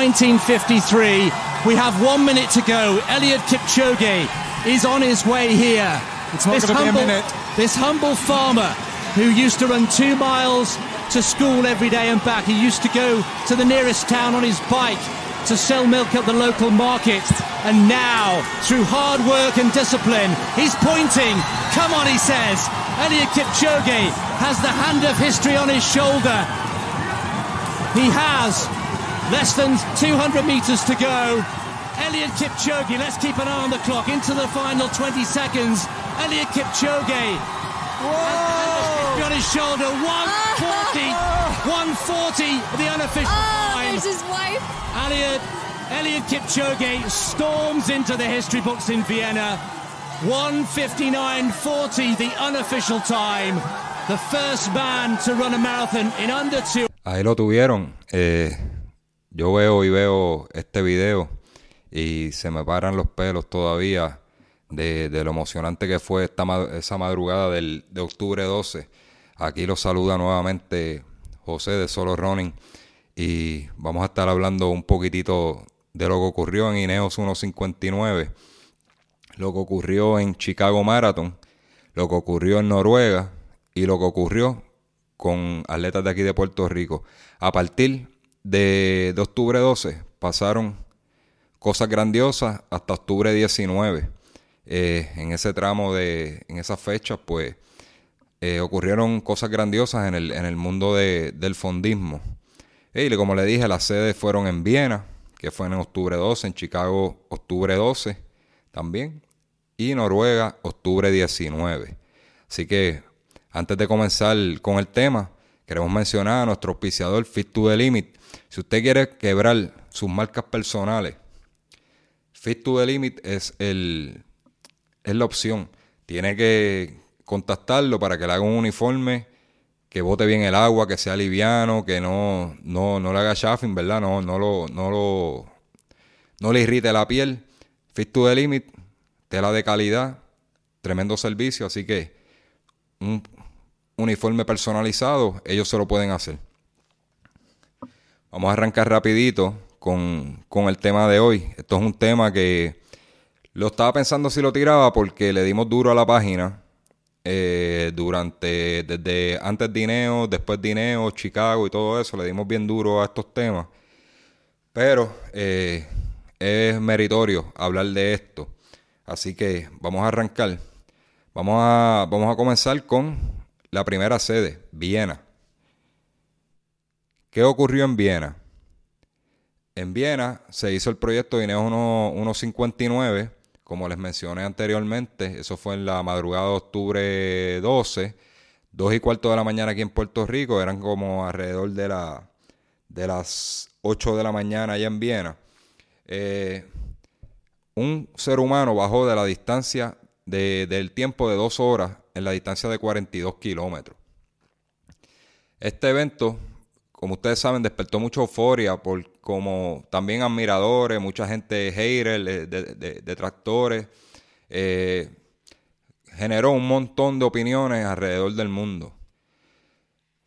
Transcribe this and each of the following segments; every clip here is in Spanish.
1953. We have one minute to go. Elliot Kipchoge is on his way here. It's not gonna be a minute. This humble farmer who used to run two miles to school every day and back. He used to go to the nearest town on his bike to sell milk at the local market. And now, through hard work and discipline, he's pointing. Come on, he says. Elliot Kipchoge has the hand of history on his shoulder. He has less than 200 metres to go. Elliot Kipchoge, let's keep an eye on the clock. Into the final 20 seconds. Elliot Kipchoge Whoa! on his shoulder. 140. 140, the unofficial Oh, time. there's his wife. Elliot, Elliot Kipchoge storms into the history books in Vienna. 159.40, the unofficial time. The first man to run a marathon in under two Ahí lo tuvieron. Eh, yo veo y veo este video y se me paran los pelos todavía de, lo emocionante que fue esta, esa madrugada del, de octubre 12. Aquí lo saluda nuevamente José de Solo Running y vamos a estar hablando un poquitito de lo que ocurrió en Ineos 159, lo que ocurrió en Chicago Marathon, lo que ocurrió en Noruega y lo que ocurrió con atletas de aquí de Puerto Rico. A partir de, octubre 12 pasaron cosas grandiosas hasta octubre 19. Eh, en ese tramo de, en esas fechas, pues eh, ocurrieron cosas grandiosas en el, en el mundo de- del fondismo. Y como le dije, las sedes fueron en Viena, que fue en octubre 12, en Chicago octubre 12 también, y Noruega octubre 19. Así que antes de comenzar con el tema, queremos mencionar a nuestro auspiciador Fit to the Limit. Si usted quiere quebrar sus marcas personales, Fit to the Limit es, el, es la opción. Tiene que contactarlo para que le haga un uniforme que bote bien el agua, que sea liviano, que no, no, no le haga chafing, ¿verdad? No, no, lo, no, lo, no le irrite la piel. Fit to the Limit, tela de calidad, tremendo servicio, así que un uniforme personalizado, ellos se lo pueden hacer. Vamos a arrancar rapidito con, con el tema de hoy. Esto es un tema que lo estaba pensando si lo tiraba porque le dimos duro a la página eh, durante, desde antes de Ineo, después de Ineo, Chicago y todo eso, le dimos bien duro a estos temas. Pero eh, es meritorio hablar de esto. Así que vamos a arrancar. Vamos a, vamos a comenzar con la primera sede, Viena. ¿Qué ocurrió en Viena? En Viena se hizo el proyecto 1- 159, como les mencioné anteriormente. Eso fue en la madrugada de octubre 12, 2 y cuarto de la mañana aquí en Puerto Rico. Eran como alrededor de, la, de las 8 de la mañana allá en Viena. Eh, un ser humano bajó de la distancia de- del tiempo de dos horas en la distancia de 42 kilómetros. Este evento, como ustedes saben, despertó mucha euforia por como también admiradores, mucha gente hater, de, de- de- detractores. eh, generó un montón de opiniones alrededor del mundo.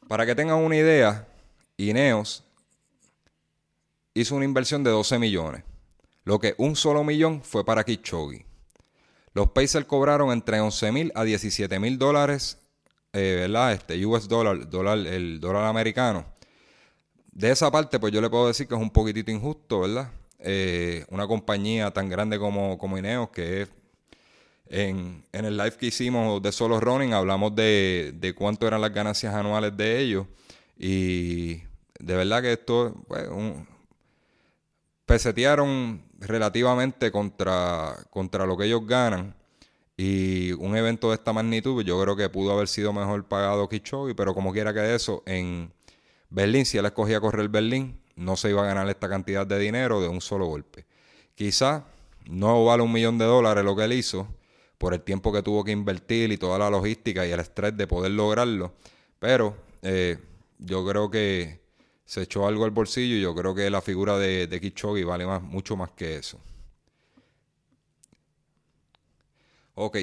Para que tengan una idea, Ineos hizo una inversión de 12 millones, lo que un solo millón fue para Kipchoge. Los Pacers cobraron entre 11 mil a 17 mil dólares, eh, ¿verdad? Este US dólar, el dólar americano. De esa parte, pues yo le puedo decir que es un poquitito injusto, ¿verdad? Eh, una compañía tan grande como, como Ineos, que es en, en el live que hicimos de Solo Running, hablamos de, de cuánto eran las ganancias anuales de ellos. Y de verdad que esto, pues, un, pesetearon relativamente contra, contra lo que ellos ganan. Y un evento de esta magnitud, yo creo que pudo haber sido mejor pagado Kipchoge, pero como quiera que eso, en Berlín, si él escogía correr Berlín, no se iba a ganar esta cantidad de dinero de un solo golpe. Quizá no vale un millón de dólares lo que él hizo por el tiempo que tuvo que invertir y toda la logística y el estrés de poder lograrlo, pero eh, yo creo que se echó algo al bolsillo y yo creo que la figura de, de vale más, mucho más que eso. Ok,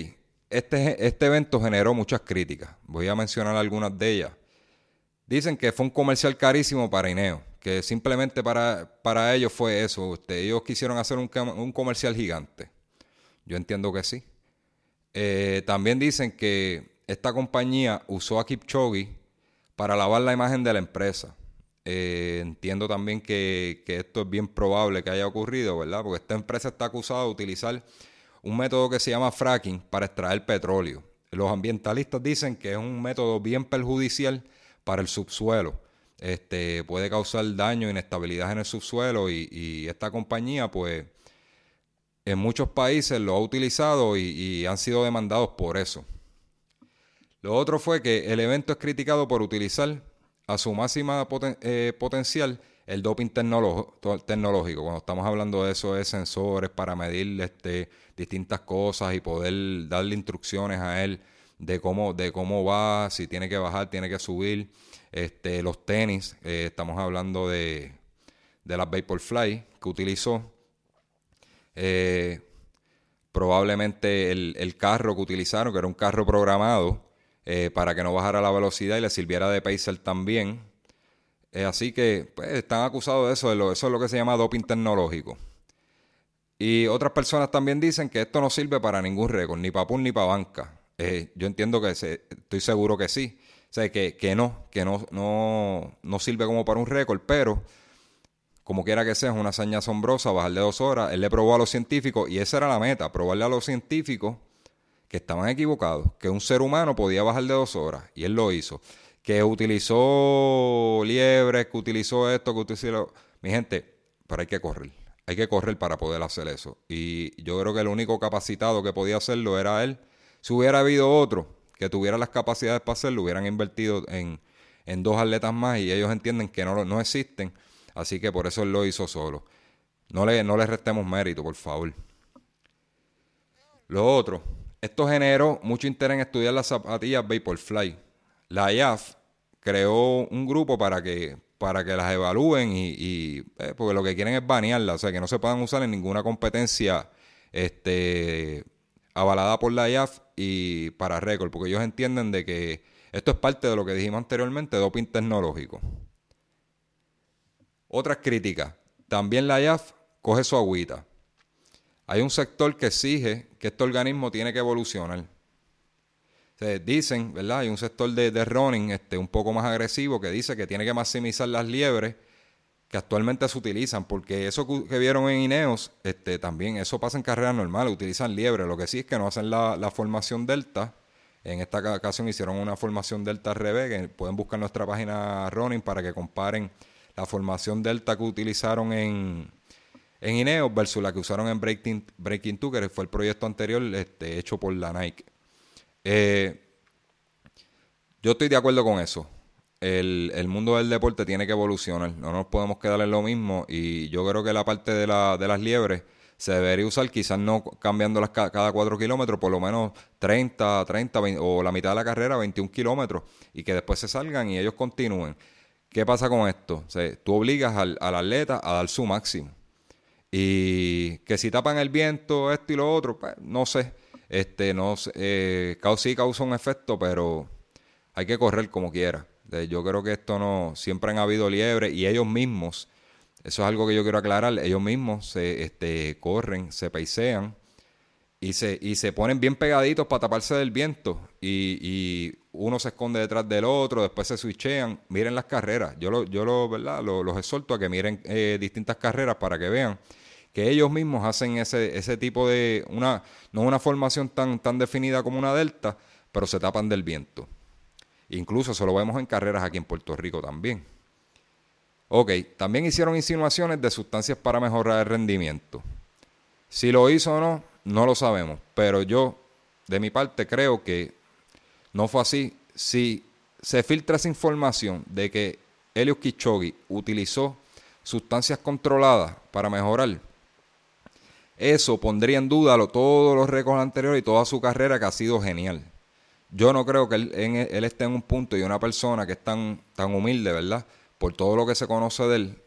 este, este evento generó muchas críticas. Voy a mencionar algunas de ellas. Dicen que fue un comercial carísimo para Ineo. que simplemente para, para ellos fue eso. Este, ellos quisieron hacer un, un comercial gigante. Yo entiendo que sí. Eh, también dicen que esta compañía usó a Kipchoge para lavar la imagen de la empresa. Eh, entiendo también que, que, esto es bien probable que haya ocurrido, ¿verdad? Porque esta empresa está acusada de utilizar un método que se llama fracking para extraer petróleo. Los ambientalistas dicen que es un método bien perjudicial para el subsuelo. Este, puede causar daño inestabilidad en el subsuelo y esta compañía pues en muchos países lo ha utilizado y, han sido demandados por eso. Lo otro fue que el evento es criticado por utilizar a su máxima eh, potencial el doping tecnológico. Cuando estamos hablando de eso, de sensores para medir este, distintas cosas y poder darle instrucciones a él de cómo, de cómo va, si tiene que bajar, tiene que subir. Este, los tenis, eh, estamos hablando de, de las Vaporfly que utilizó. Eh, probablemente el, carro que utilizaron, que era un carro programado eh, para que no bajara la velocidad y le sirviera de pacer también. Eh, así que pues, están acusados de eso, eso es lo que se llama doping tecnológico. Y otras personas también dicen que esto no sirve para ningún récord, ni para PUN ni para banca. yo entiendo que estoy seguro que sí. O sea, que, que no, que no, no, no sirve como para un récord, pero como quiera que sea, es una hazaña asombrosa bajar de dos horas. Él le probó a los científicos y esa era la meta, probarle a los científicos que estaban equivocados, que un ser humano podía bajar de dos horas y él lo hizo. Que utilizó liebres, que utilizó esto, que utilizó... Mi gente, pero hay que correr. Hay que correr para poder hacer eso. Y yo creo que el único capacitado que podía hacerlo era él. Si hubiera habido otro que tuviera las capacidades para hacerlo, hubieran invertido en, en dos atletas más y ellos entienden que no, no existen Así que por eso él lo hizo solo. No le, no le restemos mérito, por favor. Lo otro, esto generó mucho interés en estudiar las zapatillas Vaporfly. La IAF creó un grupo para que, para que las evalúen y, eh, porque lo que quieren es banearlas, o sea, que no se puedan usar en ninguna competencia este, avalada por la IAF y para récord, porque ellos entienden de que esto es parte de lo que dijimos anteriormente, doping tecnológico. Otras críticas. También la IAF coge su agüita. Hay un sector que exige que este organismo tiene que evolucionar. Se dicen, ¿verdad? Hay un sector de, running este, un poco más agresivo que dice que tiene que maximizar las liebres que actualmente se utilizan, porque eso que vieron en Ineos, este, también eso pasa en carreras normales, utilizan liebres, lo que sí es que no hacen la, formación delta, en esta ocasión hicieron una formación delta al revés, pueden buscar nuestra página running para que comparen la formación delta que utilizaron en, en Ineos versus la que usaron en Breaking, Breaking 2, que fue el proyecto anterior este, hecho por la Nike. Eh, yo estoy de acuerdo con eso. El, mundo del deporte tiene que evolucionar. No nos podemos quedar en lo mismo. Y yo creo que la parte de, la, de las liebres se debería usar, quizás no cambiándolas cada 4 kilómetros, por lo menos 30, 30 o la mitad de la carrera, 21 kilómetros, y que después se salgan y ellos continúen. ¿Qué pasa con esto? tú obligas al, atleta a dar su máximo. Y que si tapan el viento, esto y lo otro, pues no sé. Este, no sé, eh, sí causa un efecto, pero hay que correr como quiera. Yo creo que esto no, siempre han habido liebre y ellos mismos, eso es algo que yo quiero aclarar, ellos mismos se este, corren, se paisean y se, y se ponen bien pegaditos para taparse del viento. Y, uno se esconde detrás del otro, después se switchean. Miren las carreras. Yo, lo, yo lo, ¿verdad? los exhorto a que miren eh, distintas carreras para que vean que ellos mismos hacen ese, ese tipo de. una No una formación tan, tan definida como una delta, pero se tapan del viento. Incluso eso lo vemos en carreras aquí en Puerto Rico también. Ok, también hicieron insinuaciones de sustancias para mejorar el rendimiento. Si lo hizo o no, no lo sabemos, pero yo, de mi parte, creo que no fue así. Si se filtra esa información de que Elios Kichogi utilizó sustancias controladas para mejorar, eso pondría en duda todos los récords anteriores y toda su carrera que ha sido genial. Yo no creo que él, esté en un punto y una persona que es tan, tan humilde, ¿verdad? Por todo lo que se conoce de él,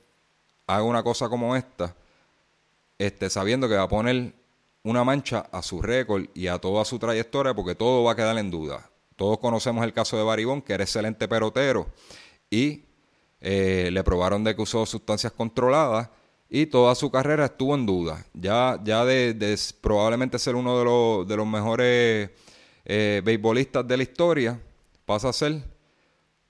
haga una cosa como esta, este, sabiendo que va a poner una mancha a su récord y a toda su trayectoria porque todo va a quedar en duda. Todos conocemos el caso de Baribón, que era excelente perotero y eh, le probaron de que usó sustancias controladas y toda su carrera estuvo en duda. Ya, ya de, probablemente ser uno de los, de los mejores eh, beisbolistas de la historia, pasa a ser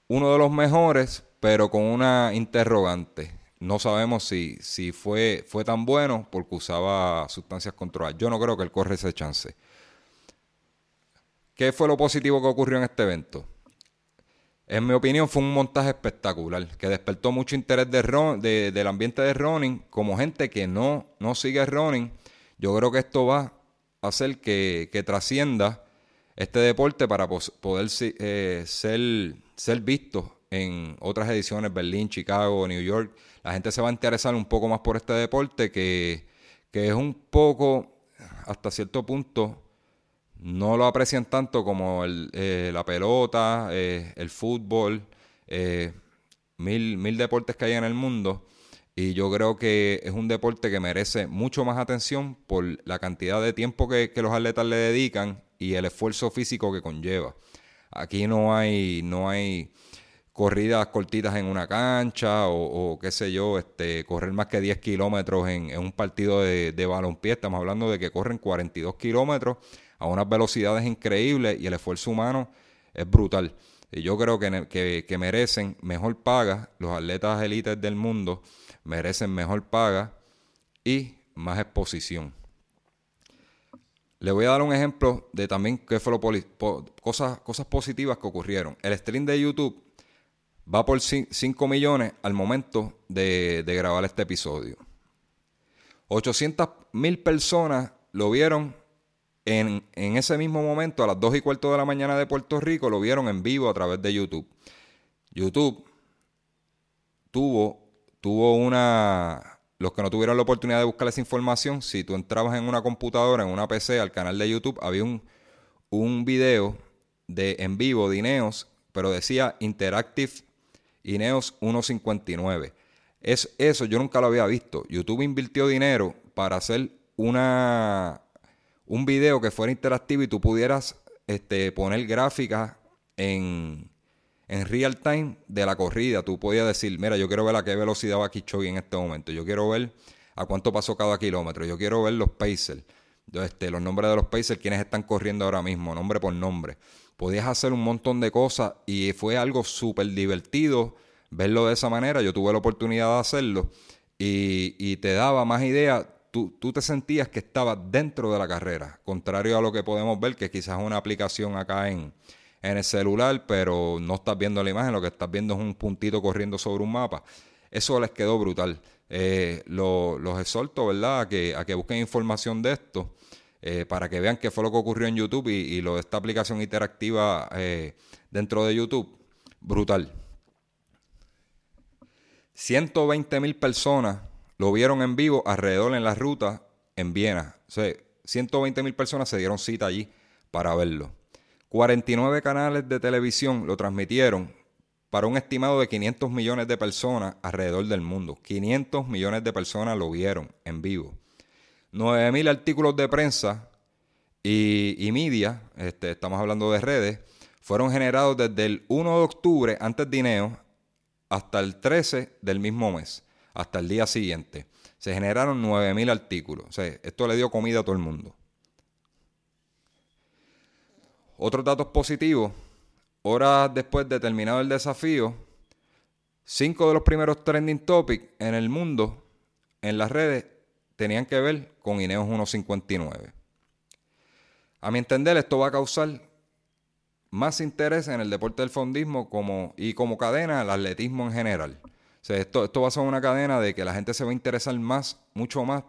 uno de los mejores, pero con una interrogante. No sabemos si, si fue, fue tan bueno porque usaba sustancias controladas. Yo no creo que él corre ese chance. ¿Qué fue lo positivo que ocurrió en este evento? En mi opinión, fue un montaje espectacular que despertó mucho interés de, del ambiente de running. Como gente que no, no sigue running, yo creo que esto va a hacer que, trascienda este deporte para poder eh, ser, ser visto en otras ediciones, Berlín, Chicago, New York. La gente se va a interesar un poco más por este deporte que, que es un poco, hasta cierto punto, no lo aprecian tanto como el, eh, la pelota, eh, el fútbol, eh, mil, mil deportes que hay en el mundo. Y yo creo que es un deporte que merece mucho más atención por la cantidad de tiempo que, los atletas le dedican y el esfuerzo físico que conlleva. Aquí no hay, no hay corridas cortitas en una cancha o, qué sé yo, este, correr más que 10 kilómetros en, un partido de, de. Estamos hablando de que corren 42 kilómetros a unas velocidades increíbles y el esfuerzo humano es brutal. Y yo creo que, que, merecen mejor paga, los atletas élites del mundo merecen mejor paga y más exposición. Le voy a dar un ejemplo de también qué cosas, cosas positivas que ocurrieron. El stream de YouTube va por 5 millones al momento de, de grabar este episodio. 800 mil personas lo vieron en, ese mismo momento, a las 2 y cuarto de la mañana de Puerto Rico, lo vieron en vivo a través de YouTube. YouTube tuvo, tuvo una... Los que no tuvieron la oportunidad de buscar esa información, si tú entrabas en una computadora, en una PC, al canal de YouTube, había un, un video de en vivo de Ineos, pero decía Interactive Ineos 159. Es, eso yo nunca lo había visto. YouTube invirtió dinero para hacer una, un video que fuera interactivo y tú pudieras este, poner gráficas en, en real time de la corrida. Tú podías decir, mira, yo quiero ver a qué velocidad va Kichogi en este momento. Yo quiero ver a cuánto pasó cada kilómetro. Yo quiero ver los pacers. Este, los nombres de los pacers, quienes están corriendo ahora mismo, nombre por nombre. Podías hacer un montón de cosas y fue algo súper divertido verlo de esa manera. Yo tuve la oportunidad de hacerlo y, y te daba más ideas tú, te sentías que estabas dentro de la carrera, contrario a lo que podemos ver, que quizás es una aplicación acá en, el celular, pero no estás viendo la imagen, lo que estás viendo es un puntito corriendo sobre un mapa. Eso les quedó brutal. Eh, los exhorto, ¿verdad?, a que, a que busquen información de esto. Eh, para que vean qué fue lo que ocurrió en YouTube y, lo de esta aplicación interactiva eh, dentro de YouTube, brutal. 120 mil personas lo vieron en vivo alrededor en la ruta en Viena. O sea, 120 mil personas se dieron cita allí para verlo. 49 canales de televisión lo transmitieron para un estimado de 500 millones de personas alrededor del mundo. 500 millones de personas lo vieron en vivo. 9 mil artículos de prensa y, y media, este, estamos hablando de redes, fueron generados desde el 1 de octubre, antes de Ineo, hasta el 13 del mismo mes hasta el día siguiente. Se generaron 9.000 artículos. O sea, esto le dio comida a todo el mundo. Otros datos positivos. Horas después de terminado el desafío, cinco de los primeros trending topics en el mundo, en las redes, tenían que ver con Ineos 159. A mi entender, esto va a causar más interés en el deporte del fondismo como, y como cadena al atletismo en general esto, esto va a ser una cadena de que la gente se va a interesar más, mucho más,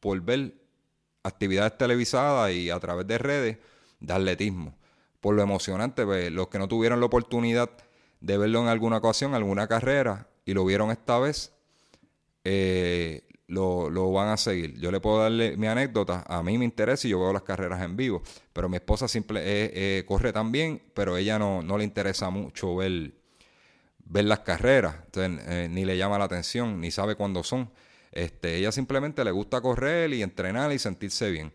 por ver actividades televisadas y a través de redes de atletismo. Por lo emocionante, pues, los que no tuvieron la oportunidad de verlo en alguna ocasión, alguna carrera, y lo vieron esta vez, eh, lo, van a seguir. Yo le puedo darle mi anécdota. A mí me interesa y yo veo las carreras en vivo. Pero mi esposa simple, eh, eh, corre también, pero ella no, no le interesa mucho ver ver las carreras, eh, ni le llama la atención, ni sabe cuándo son. Este, ella simplemente le gusta correr y entrenar y sentirse bien.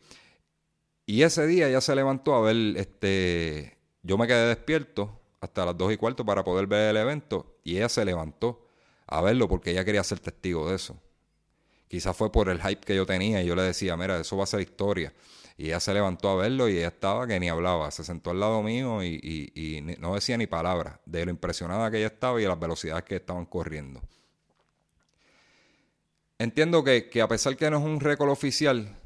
Y ese día ella se levantó a ver, este, yo me quedé despierto hasta las dos y cuarto para poder ver el evento y ella se levantó a verlo porque ella quería ser testigo de eso. Quizás fue por el hype que yo tenía y yo le decía, mira, eso va a ser historia. Y ella se levantó a verlo y ella estaba que ni hablaba. Se sentó al lado mío y, no decía ni palabra de lo impresionada que ella estaba y de las velocidades que estaban corriendo. Entiendo que, a pesar que no es un récord oficial,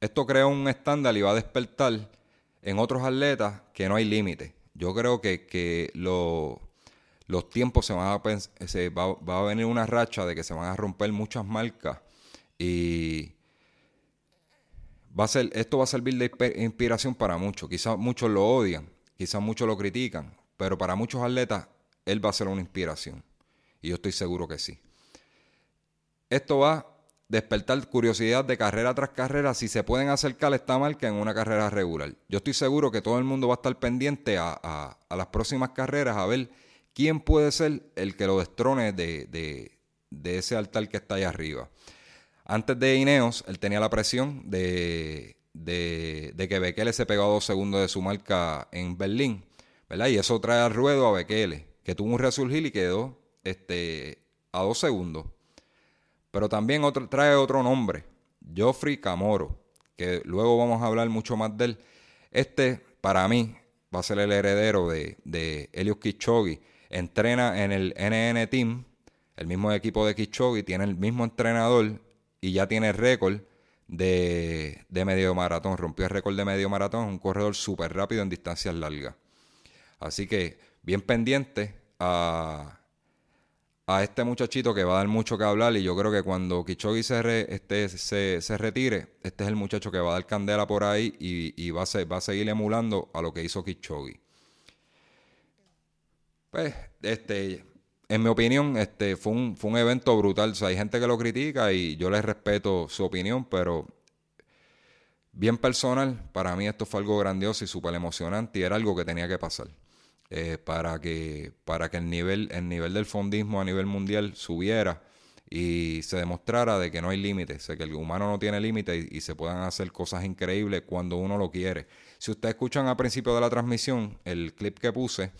esto crea un estándar y va a despertar en otros atletas que no hay límite. Yo creo que, los tiempos se van a se va, va, a venir una racha de que se van a romper muchas marcas y va a ser, esto va a servir de inspiración para muchos. Quizás muchos lo odian, quizás muchos lo critican, pero para muchos atletas él va a ser una inspiración. Y yo estoy seguro que sí. Esto va a despertar curiosidad de carrera tras carrera si se pueden acercar a esta marca en una carrera regular. Yo estoy seguro que todo el mundo va a estar pendiente a, las próximas carreras a ver quién puede ser el que lo destrone de, de ese altar que está ahí arriba. Antes de Ineos, él tenía la presión de, que Bekele se pegó a dos segundos de su marca en Berlín, ¿verdad? Y eso trae al ruedo a Bekele, que tuvo un resurgir y quedó este, a dos segundos. Pero también otro, trae otro nombre, Geoffrey Camoro, que luego vamos a hablar mucho más de él. Este, para mí, va a ser el heredero de, de Elios Kichogi. Entrena en el NN Team, el mismo equipo de Kichogi, tiene el mismo entrenador y ya tiene récord de, medio maratón. Rompió el récord de medio maratón, un corredor súper rápido en distancias largas. Así que bien pendiente a, a este muchachito que va a dar mucho que hablar y yo creo que cuando Kichogi se, este, se, retire, este es el muchacho que va a dar candela por ahí y, va, a va a seguir emulando a lo que hizo Kichogi. Pues, este, en mi opinión, este, fue un, fue un evento brutal. O sea, hay gente que lo critica y yo les respeto su opinión, pero bien personal, para mí esto fue algo grandioso y súper emocionante y era algo que tenía que pasar. Eh, para que, para que el, nivel, el nivel del fondismo a nivel mundial subiera y se demostrara de que no hay límites, que el humano no tiene límites y, y, se puedan hacer cosas increíbles cuando uno lo quiere. Si ustedes escuchan al principio de la transmisión, el clip que puse,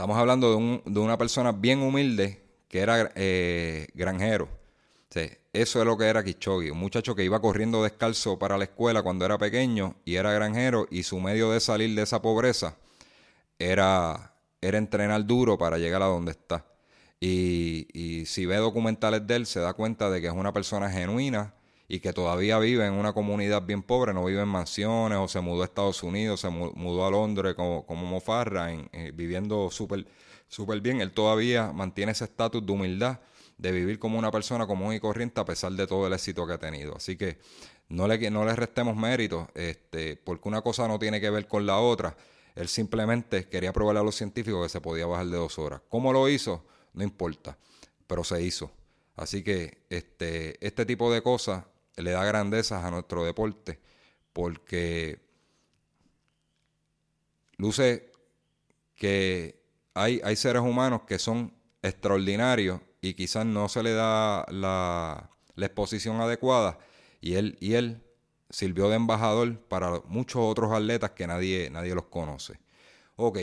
Estamos hablando de, una persona bien humilde que era eh, granjero. eso es lo que era Kichogi, un muchacho que iba corriendo descalzo para la escuela cuando era pequeño y era granjero y su medio de salir de esa pobreza era, era entrenar duro para llegar a donde está. Y si ve documentales de él se da cuenta de que es una persona genuina y que todavía vive en una comunidad bien pobre, no vive en mansiones o se mudó a Estados Unidos, se mudó a Londres como, como Mofarra, eh, viviendo súper super bien. Él todavía mantiene ese estatus de humildad, de vivir como una persona común y corriente a pesar de todo el éxito que ha tenido. Así que no le, no le restemos méritos, este, porque una cosa no tiene que ver con la otra. Él simplemente quería probarle a los científicos que se podía bajar de dos horas. ¿Cómo lo hizo? No importa, pero se hizo. Así que este, este tipo de cosas le da grandezas a nuestro deporte porque luce que hay, hay seres humanos que son extraordinarios y quizás no se le da la, exposición adecuada y él, y él sirvió de embajador para muchos otros atletas que nadie, nadie los conoce. Ok,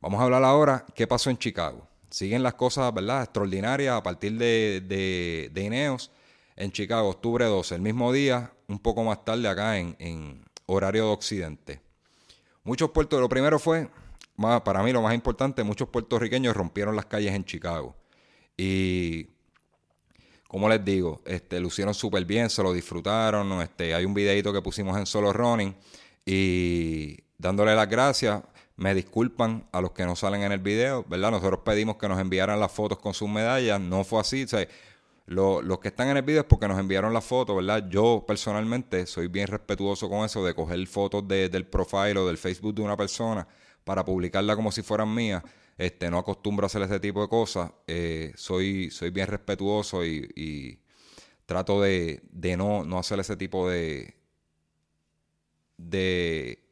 vamos a hablar ahora qué pasó en Chicago. Siguen las cosas, ¿verdad? Extraordinarias a partir de, de, de Ineos en Chicago, octubre 12, el mismo día, un poco más tarde acá en, horario de Occidente. Muchos puertos, lo primero fue, para mí lo más importante, muchos puertorriqueños rompieron las calles en Chicago. Y, como les digo, este, lucieron súper bien, se lo disfrutaron. Este, hay un videito que pusimos en Solo Running y dándole las gracias. Me disculpan a los que no salen en el video, ¿verdad? Nosotros pedimos que nos enviaran las fotos con sus medallas, no fue así. O los que están en el video es porque nos enviaron la foto, ¿verdad? Yo personalmente soy bien respetuoso con eso de coger fotos del profile o del Facebook de una persona para publicarla como si fueran mías. Este, no acostumbro a hacer ese tipo de cosas. Eh, soy, soy bien respetuoso y, trato de, no, no, hacer ese tipo de, de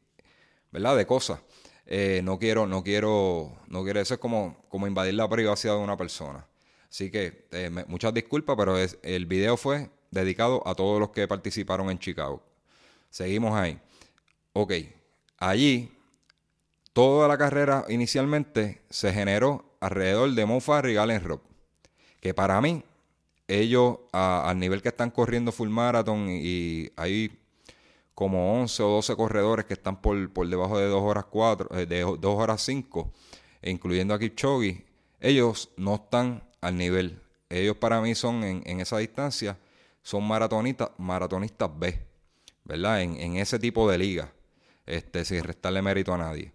¿verdad? De cosas. Eh, no quiero, no quiero, no quiero, eso es como, como invadir la privacidad de una persona. Así que eh, muchas disculpas, pero el video fue dedicado a todos los que participaron en Chicago. Seguimos ahí. Ok, allí toda la carrera inicialmente se generó alrededor de Mo Farr y Galen Rock. que para mí, ellos al nivel que están corriendo full marathon y, hay como 11 o 12 corredores que están por, debajo de 2 horas 4, eh, de 2 horas 5, incluyendo a Kipchoge, ellos no están al nivel. Ellos para mí son en, en esa distancia, son maratonistas, maratonistas B, ¿verdad? En, ese tipo de liga, este, sin restarle mérito a nadie.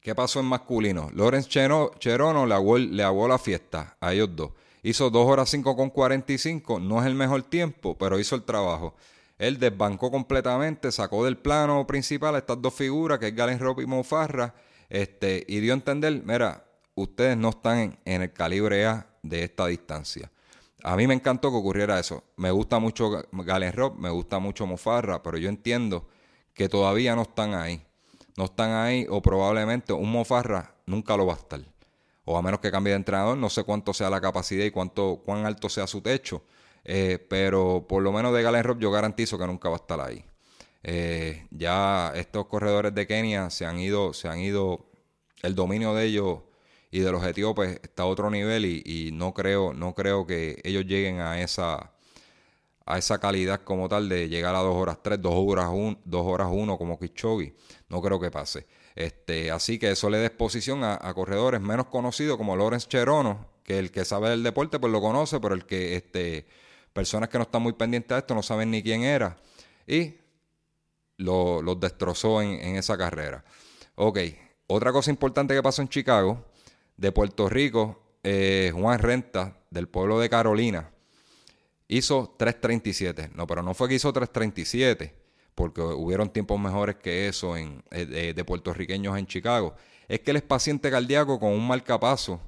¿Qué pasó en masculino? Lorenz Cherono le aguó, le la fiesta a ellos dos. Hizo 2 horas 5 con 45, no es el mejor tiempo, pero hizo el trabajo. Él desbancó completamente, sacó del plano principal a estas dos figuras, que es Galen Rope y Mofarra, este, y dio a entender, mira, ustedes no están en, el calibre A de esta distancia. A mí me encantó que ocurriera eso. Me gusta mucho Galen Rope, me gusta mucho Mofarra, pero yo entiendo que todavía no están ahí no están ahí o probablemente un Mofarra nunca lo va a estar. O a menos que cambie de entrenador, no sé cuánto sea la capacidad y cuánto, cuán alto sea su techo. Eh, pero por lo menos de Galen Rob yo garantizo que nunca va a estar ahí. Eh, ya estos corredores de Kenia se han ido, se han ido, el dominio de ellos y de los etíopes está a otro nivel y, no creo, no creo que ellos lleguen a esa, a esa calidad como tal de llegar a 2 horas 3, 2 horas 1, 2 horas 1 como Kichogi. No creo que pase. Este, así que eso le da exposición a, corredores menos conocidos como Lorenz Cherono, que el que sabe del deporte pues lo conoce, pero el que este, personas que no están muy pendientes a esto no saben ni quién era. Y los destrozó en, esa carrera. Ok, otra cosa importante que pasó en Chicago, de Puerto Rico, eh, Juan Renta, del pueblo de Carolina, hizo 3.37. No, pero no fue que hizo 3.37, porque hubieron tiempos mejores que eso en, eh, de, puertorriqueños en Chicago. Es que él es paciente cardíaco con un marcapaso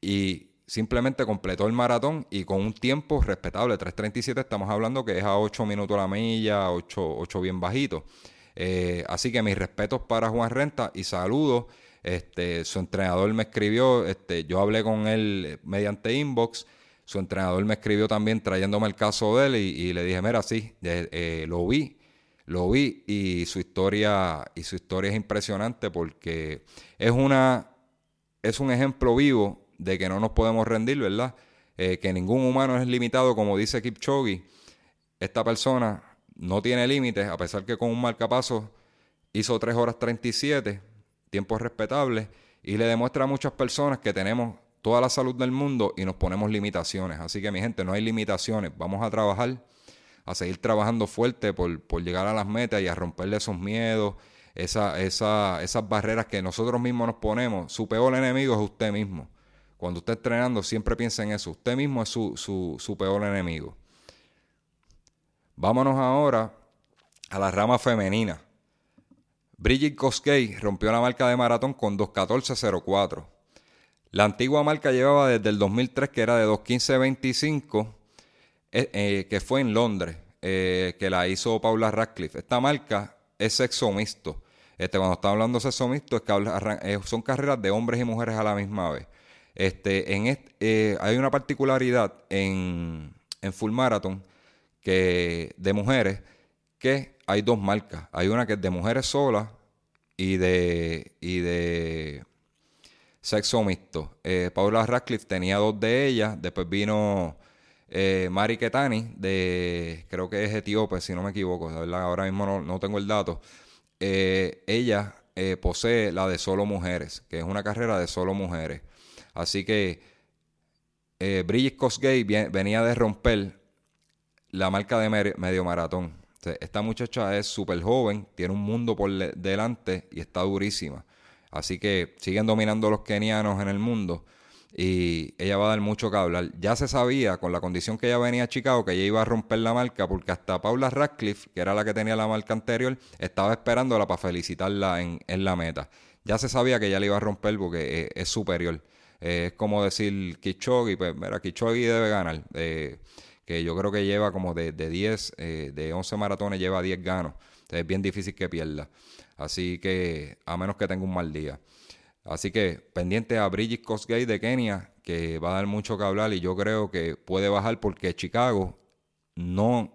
y simplemente completó el maratón y con un tiempo respetable. 3.37 estamos hablando que es a 8 minutos la milla, 8, 8 bien bajito. Eh, así que mis respetos para Juan Renta y saludos. Este, su entrenador me escribió, este, yo hablé con él mediante inbox su entrenador me escribió también trayéndome el caso de él y, le dije, mira, sí, eh, lo vi, lo vi y su historia y su historia es impresionante porque es una es un ejemplo vivo de que no nos podemos rendir, ¿verdad? Eh, que ningún humano es limitado, como dice Kipchoge. Esta persona no tiene límites, a pesar que con un marcapaso hizo 3 horas 37, tiempos respetables, y le demuestra a muchas personas que tenemos toda la salud del mundo y nos ponemos limitaciones. Así que mi gente, no hay limitaciones. Vamos a trabajar, a seguir trabajando fuerte por, llegar a las metas y a romperle esos miedos, esa, esa, esas barreras que nosotros mismos nos ponemos. Su peor enemigo es usted mismo. Cuando usted está entrenando, siempre piensa en eso. Usted mismo es su, su, su peor enemigo. Vámonos ahora a la rama femenina. Bridget Koskei rompió la marca de maratón con 2.14.04. La antigua marca llevaba desde el 2003, que era de 2.15.25, eh, eh, que fue en Londres, eh, que la hizo Paula Radcliffe. Esta marca es sexo mixto. Este, cuando estamos hablando de sexo mixto, es que son carreras de hombres y mujeres a la misma vez. Este, en hay una particularidad en, en Full Marathon que, de mujeres que hay dos marcas. Hay una que es de mujeres solas y de, y de sexo mixto. Eh, Paula Radcliffe tenía dos de ellas, después vino eh, Mari Ketani, de, creo que es etíope, si no me equivoco, ahora mismo no, tengo el dato. Eh, ella posee la de solo mujeres, que es una carrera de solo mujeres. Así que Bridget Cosgay venía de romper la marca de medio maratón. Esta muchacha es súper joven, tiene un mundo por delante y está durísima. Así que siguen dominando los kenianos en el mundo y ella va a dar mucho que hablar. Ya se sabía con la condición que ella venía a Chicago que ella iba a romper la marca porque hasta Paula Radcliffe, que era la que tenía la marca anterior, estaba esperándola para felicitarla en, la meta. Ya se sabía que ella la iba a romper porque es, superior. Eh, es como decir Kichogi, pues mira, Kichogi debe ganar. Eh, que yo creo que lleva como de, de 10, eh, de 11 maratones lleva 10 ganos. Entonces es bien difícil que pierda. Así que, a menos que tenga un mal día. Así que pendiente a Bridget Kosgei de Kenia, que va a dar mucho que hablar y yo creo que puede bajar porque Chicago no,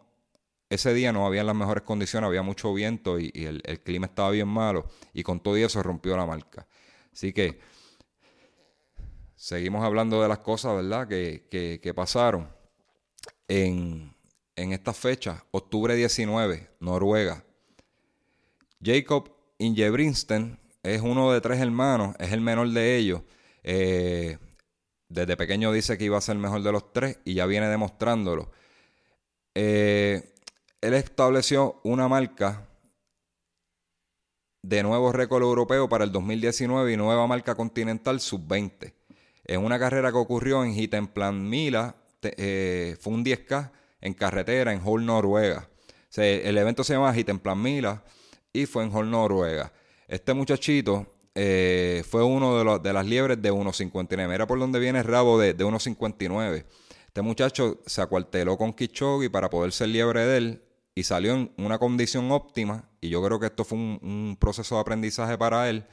ese día no había las mejores condiciones, había mucho viento y, el, clima estaba bien malo y con todo eso rompió la marca. Así que seguimos hablando de las cosas, ¿verdad? Que, que, que pasaron. En, en esta fecha, octubre 19, Noruega. Jacob Ingebrinsten es uno de tres hermanos, es el menor de ellos. Eh, desde pequeño dice que iba a ser el mejor de los tres y ya viene demostrándolo. Eh, él estableció una marca de nuevo récord europeo para el 2019 y nueva marca continental sub-20. En una carrera que ocurrió en Hittenplan Mila, eh, fue un 10K en carretera en Hall, Noruega. el evento se llama Hittenplan Mila y fue en Hall, Noruega. Este muchachito eh, fue uno de, de, las liebres de 1.59. Mira por donde viene el rabo de, de 1.59. Este muchacho se acuarteló con Kichogi para poder ser liebre de él y salió en una condición óptima. Y yo creo que esto fue un, proceso de aprendizaje para él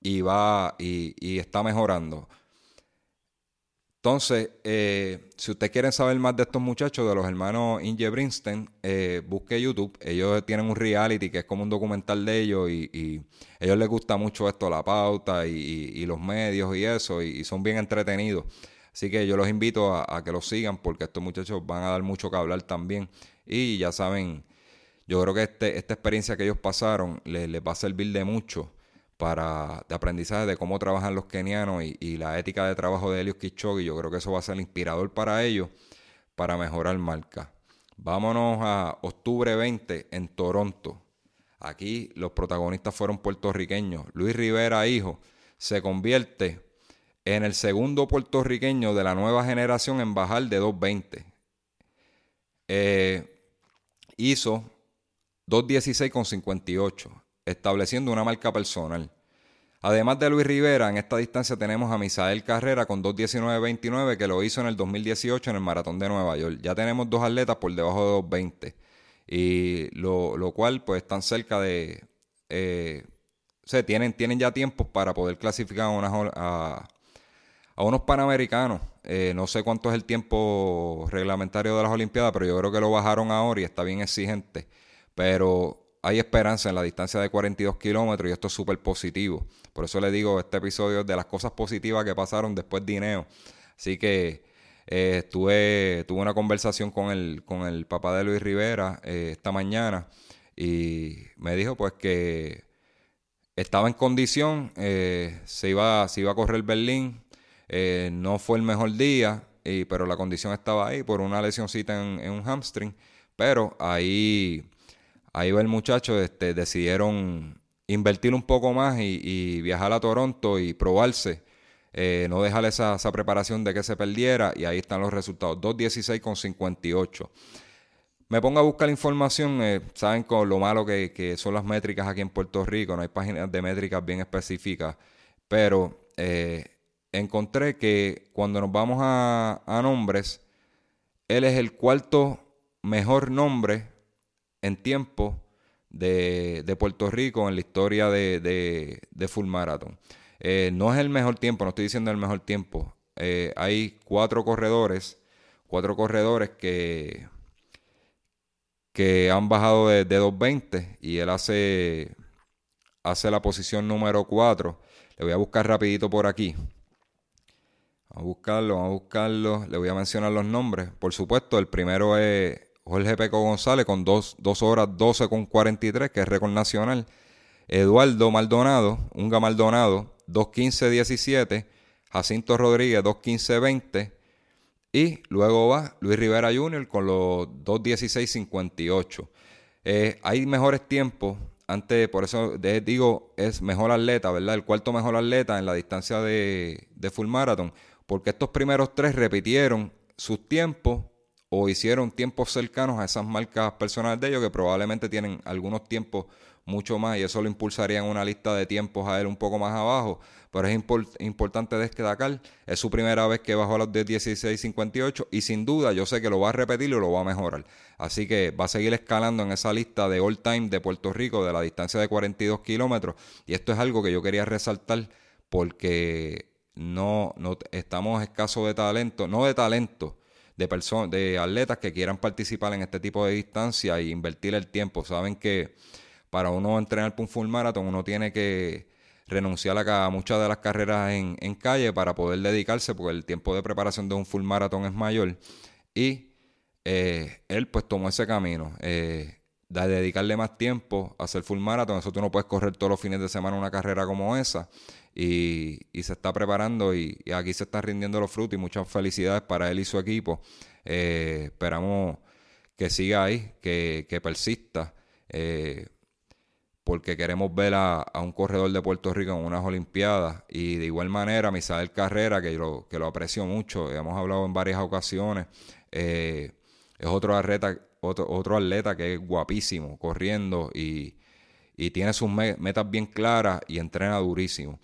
y va y, está mejorando. Entonces, eh, si ustedes quieren saber más de estos muchachos, de los hermanos Inge Brinstein, eh, busque YouTube. Ellos tienen un reality que es como un documental de ellos y, a ellos les gusta mucho esto, la pauta y, los medios y eso, y, son bien entretenidos. Así que yo los invito a, que los sigan porque estos muchachos van a dar mucho que hablar también. Y ya saben, yo creo que este, esta experiencia que ellos pasaron les, va a servir de mucho para de aprendizaje de cómo trabajan los kenianos y, la ética de trabajo de Elios Kichogi. Yo creo que eso va a ser inspirador para ellos para mejorar marca. Vámonos a octubre 20 en Toronto. Aquí los protagonistas fueron puertorriqueños. Luis Rivera, hijo, se convierte en el segundo puertorriqueño de la nueva generación en bajar de 220. Eh, hizo 2.16 con 58, estableciendo una marca personal. Además de Luis Rivera, en esta distancia tenemos a Misael Carrera con 2.19.29 que lo hizo en el 2018 en el Maratón de Nueva York. Ya tenemos dos atletas por debajo de 2.20 y lo, cual pues están cerca de... Eh, o sea, tienen, tienen ya tiempos para poder clasificar a, a unos panamericanos. Eh, no sé cuánto es el tiempo reglamentario de las Olimpiadas, pero yo creo que lo bajaron ahora y está bien exigente. Pero hay esperanza en la distancia de 42 kilómetros y esto es súper positivo. Por eso le digo, este episodio es de las cosas positivas que pasaron después de Ineo. Así que eh, tuve, una conversación con el, con el papá de Luis Rivera eh, esta mañana y me dijo pues que estaba en condición, se, iba, se iba a correr Berlín, eh, no fue el mejor día, pero la condición estaba ahí por una lesioncita en, un hamstring. Pero ahí, ahí va el muchacho, este, decidieron invertir un poco más y, viajar a Toronto y probarse. Eh, no dejar esa, preparación de que se perdiera y ahí están los resultados. 2.16 con 58. Me pongo a buscar información, eh, saben con lo malo que, que, son las métricas aquí en Puerto Rico, no hay páginas de métricas bien específicas, pero encontré que cuando nos vamos a, nombres, él es el cuarto mejor nombre en tiempo de, Puerto Rico en la historia de, Full Marathon. Eh, no es el mejor tiempo, no estoy diciendo el mejor tiempo. Eh, hay cuatro corredores, cuatro corredores que, que han bajado de, 2.20 y él hace, hace la posición número 4. Le voy a buscar rapidito por aquí. Vamos a buscarlo, vamos a buscarlo. Le voy a mencionar los nombres. Por supuesto, el primero es Jorge Peco González con 2 horas 12 con 43, que es récord nacional. Eduardo Maldonado, Unga Maldonado, 2.15.17. Jacinto Rodríguez, 2.15.20. Y luego va Luis Rivera Jr. con los 2.16.58. Eh, hay mejores tiempos. Antes, por eso digo, es mejor atleta, ¿verdad? El cuarto mejor atleta en la distancia de, de full marathon porque estos primeros tres repitieron sus tiempos o hicieron tiempos cercanos a esas marcas personales de ellos que probablemente tienen algunos tiempos mucho más y eso lo impulsaría en una lista de tiempos a él un poco más abajo. Pero es importante destacar, es su primera vez que bajó a los 16.58 y sin duda yo sé que lo va a repetir y lo va a mejorar. Así que va a seguir escalando en esa lista de all time de Puerto Rico de la distancia de 42 kilómetros y esto es algo que yo quería resaltar porque no, no estamos escasos de talento, no de talento, de personas, de atletas que quieran participar en este tipo de distancia e invertir el tiempo. Saben que para uno entrenar para un full marathon uno tiene que renunciar a muchas de las carreras en, en, calle para poder dedicarse, porque el tiempo de preparación de un full marathon es mayor. Y eh, él pues tomó ese camino. Eh, de dedicarle más tiempo a hacer full marathon. Eso tú no puedes correr todos los fines de semana una carrera como esa. Y, se está preparando y, aquí se están rindiendo los frutos y muchas felicidades para él y su equipo. Eh, esperamos que siga ahí, que, persista, eh, porque queremos ver a, un corredor de Puerto Rico en unas Olimpiadas y de igual manera Misael Carrera, que lo, que lo aprecio mucho, hemos hablado en varias ocasiones, eh, es otro atleta, otro, otro atleta que es guapísimo, corriendo y, y tiene sus metas bien claras y entrena durísimo.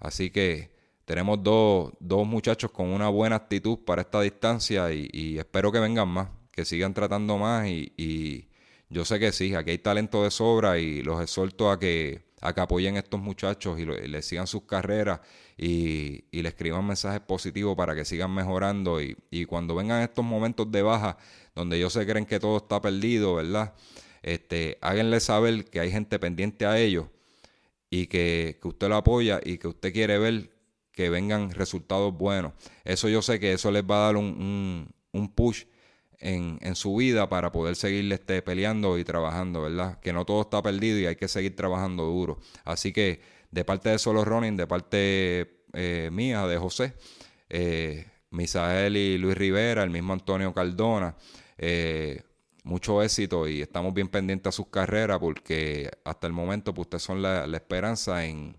Así que tenemos dos, dos muchachos con una buena actitud para esta distancia y, espero que vengan más, que sigan tratando más y, yo sé que sí, aquí hay talento de sobra y los exhorto a que, a que apoyen a estos muchachos y, les sigan sus carreras y, y escriban mensajes positivos para que sigan mejorando y, y cuando vengan estos momentos de baja donde ellos se creen que todo está perdido, ¿verdad? Este, háganle saber que hay gente pendiente a ellos y que, usted lo apoya y que usted quiere ver que vengan resultados buenos. Eso yo sé que eso les va a dar un, push en, su vida para poder seguirle este, peleando y trabajando, ¿verdad? Que no todo está perdido y hay que seguir trabajando duro. Así que de parte de Solo Running, de parte eh, mía, de José, eh, Misael y Luis Rivera, el mismo Antonio Cardona, eh, mucho éxito y estamos bien pendientes a sus carreras porque hasta el momento pues, ustedes son la, esperanza en,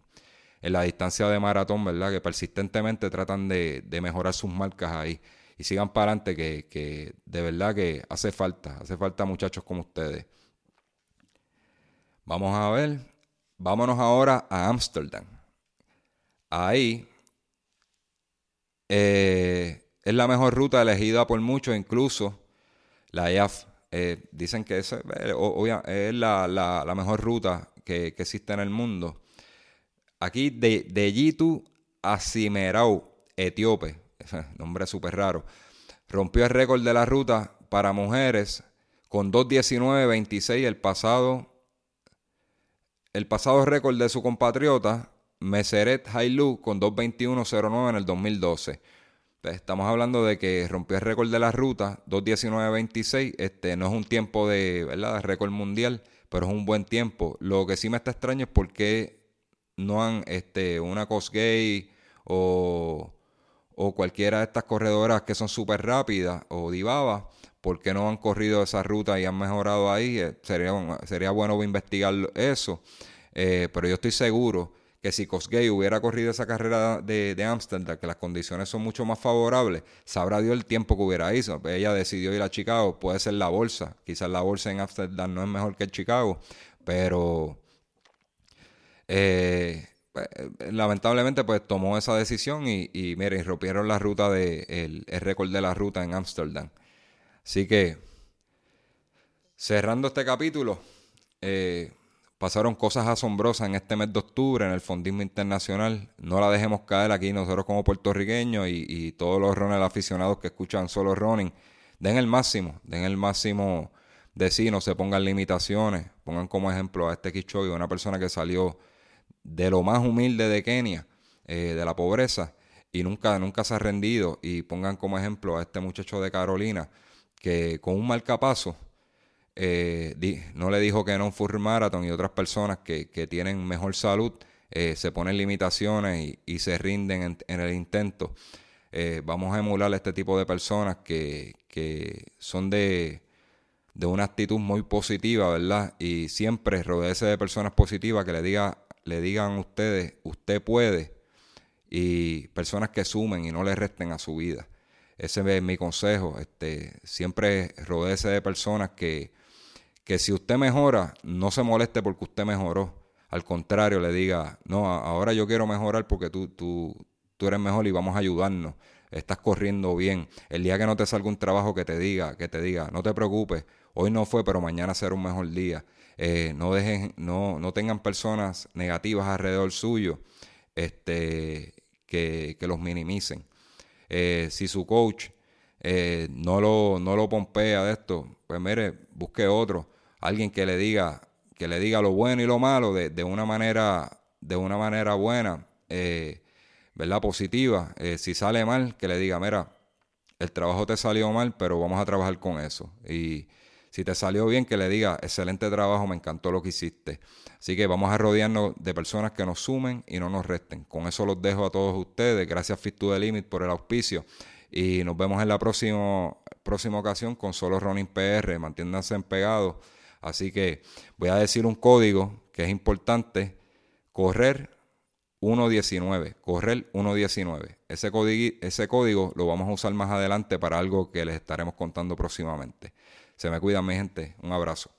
la distancia de maratón, ¿verdad? Que persistentemente tratan de, mejorar sus marcas ahí. Y sigan para adelante que, que de verdad que hace falta, hace falta muchachos como ustedes. Vamos a ver, vámonos ahora a Ámsterdam. Ahí eh, es la mejor ruta elegida por muchos, incluso la IAF eh, dicen que eh, es la, mejor ruta que, existe en el mundo. Aquí de, Yitu a Simerau, etíope, nombre súper raro, rompió el récord de la ruta para mujeres con 2.19.26 el pasado el pasado récord de su compatriota Meseret Hailu con 2.21.09 en el 2012. Estamos hablando de que rompió el récord de la ruta, 2.19.26. Este, no es un tiempo de, ¿verdad? récord mundial, pero es un buen tiempo. Lo que sí me está extraño es por qué no han este, una Cosgay o, o cualquiera de estas corredoras que son súper rápidas o Divaba, por qué no han corrido esa ruta y han mejorado ahí. Eh, sería, sería bueno investigar eso. Eh, pero yo estoy seguro que si Cosgay hubiera corrido esa carrera de Amsterdam, que las condiciones son mucho más favorables, sabrá Dios el tiempo que hubiera ido. Ella decidió ir a Chicago, puede ser la bolsa. Quizás la bolsa en Amsterdam no es mejor que Chicago, pero eh, lamentablemente pues tomó esa decisión y, y rompieron la ruta de el, récord de la ruta en Amsterdam. Así que cerrando este capítulo, eh, Pasaron cosas asombrosas en este mes de octubre en el fondismo internacional. No la dejemos caer aquí nosotros como puertorriqueños y, todos los runners aficionados que escuchan solo running. Den el máximo, den el máximo de sí, no se pongan limitaciones. Pongan como ejemplo a este Kichogi, una persona que salió de lo más humilde de Kenia, eh, de la pobreza, y nunca, nunca se ha rendido. Y pongan como ejemplo a este muchacho de Carolina, que con un marcapaso eh, no le dijo que no un full marathon y otras personas que, tienen mejor salud eh, se ponen limitaciones y, se rinden en, el intento. Eh, vamos a emular a este tipo de personas que, son de, de, una actitud muy positiva, ¿verdad? Y siempre rodearse de personas positivas que le, diga, le digan a ustedes, usted puede, y personas que sumen y no le resten a su vida. Ese es mi consejo. Este, siempre rodearse de personas que, que si usted mejora, no se moleste porque usted mejoró. Al contrario, le diga, no, ahora yo quiero mejorar porque tú, tú, tú eres mejor y vamos a ayudarnos. Estás corriendo bien. El día que no te salga un trabajo que te diga, que te diga, no te preocupes, hoy no fue, pero mañana será un mejor día. Eh, no dejen, no, no tengan personas negativas alrededor suyo, este, que, que los minimicen. Eh, si su coach eh, no, lo, no lo pompea de esto, pues mire, busque otro alguien que le diga, que le diga lo bueno y lo malo de, una manera de una manera buena, eh, ¿verdad? Positiva. Eh, si sale mal, que le diga, mira, el trabajo te salió mal, pero vamos a trabajar con eso. Y si te salió bien, que le diga, excelente trabajo, me encantó lo que hiciste. Así que vamos a rodearnos de personas que nos sumen y no nos resten. Con eso los dejo a todos ustedes. Gracias Fit to the por el auspicio. Y nos vemos en la próxima, próxima ocasión con Solo Running PR. Manténganse pegados. Así que voy a decir un código que es importante. Correr 1.19. Correr 1.19. Ese, código, ese código lo vamos a usar más adelante para algo que les estaremos contando próximamente. Se me cuidan, mi gente. Un abrazo.